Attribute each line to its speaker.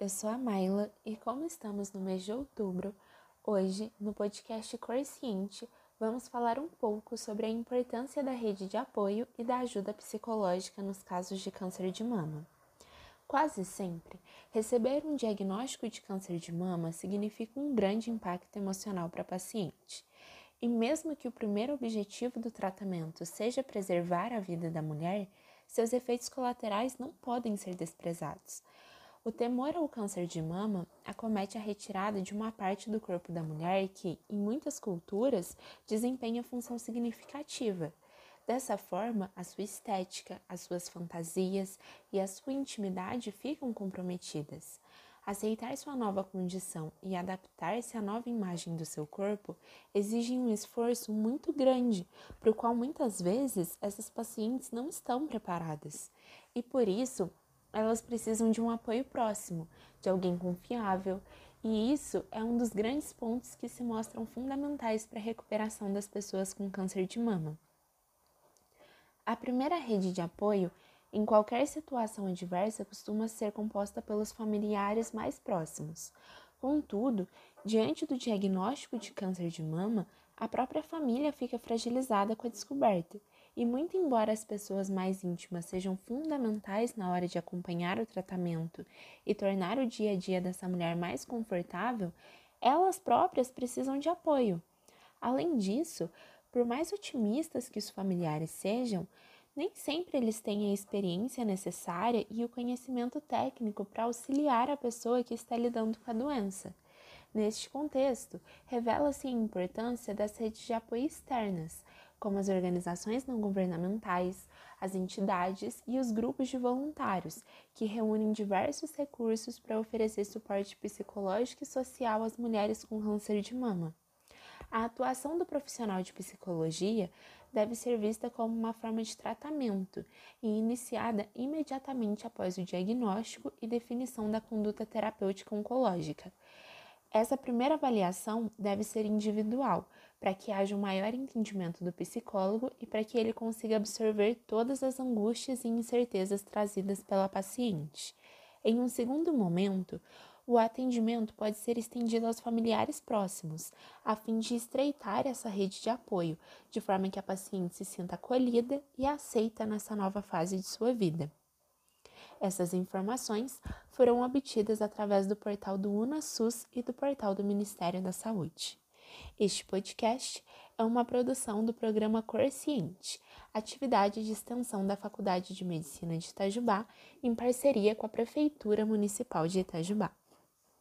Speaker 1: eu sou a Maila e como estamos no mês de outubro, hoje, no podcast Consciente, vamos falar um pouco sobre a importância da rede de apoio e da ajuda psicológica nos casos de câncer de mama. Quase sempre, receber um diagnóstico de câncer de mama significa um grande impacto emocional para a paciente. E mesmo que o primeiro objetivo do tratamento seja preservar a vida da mulher, seus efeitos colaterais não podem ser desprezados. O temor ao câncer de mama acomete a retirada de uma parte do corpo da mulher que, em muitas culturas, desempenha função significativa. Dessa forma, a sua estética, as suas fantasias e a sua intimidade ficam comprometidas. Aceitar sua nova condição e adaptar-se à nova imagem do seu corpo exigem um esforço muito grande, para o qual muitas vezes essas pacientes não estão preparadas. E por isso, elas precisam de um apoio próximo, de alguém confiável, e isso é um dos grandes pontos que se mostram fundamentais para a recuperação das pessoas com câncer de mama. A primeira rede de apoio em qualquer situação adversa, costuma ser composta pelos familiares mais próximos. Contudo, diante do diagnóstico de câncer de mama, a própria família fica fragilizada com a descoberta. E, muito embora as pessoas mais íntimas sejam fundamentais na hora de acompanhar o tratamento e tornar o dia a dia dessa mulher mais confortável, elas próprias precisam de apoio. Além disso, por mais otimistas que os familiares sejam, nem sempre eles têm a experiência necessária e o conhecimento técnico para auxiliar a pessoa que está lidando com a doença. Neste contexto, revela-se a importância das redes de apoio externas, como as organizações não governamentais, as entidades e os grupos de voluntários, que reúnem diversos recursos para oferecer suporte psicológico e social às mulheres com câncer de mama. A atuação do profissional de psicologia deve ser vista como uma forma de tratamento e iniciada imediatamente após o diagnóstico e definição da conduta terapêutica oncológica. Essa primeira avaliação deve ser individual, para que haja um maior entendimento do psicólogo e para que ele consiga absorver todas as angústias e incertezas trazidas pela paciente. Em um segundo momento, o atendimento pode ser estendido aos familiares próximos, a fim de estreitar essa rede de apoio, de forma que a paciente se sinta acolhida e aceita nessa nova fase de sua vida. Essas informações foram obtidas através do portal do UnaSUS e do portal do Ministério da Saúde. Este podcast é uma produção do programa Ciente, atividade de extensão da Faculdade de Medicina de Itajubá, em parceria com a Prefeitura Municipal de Itajubá.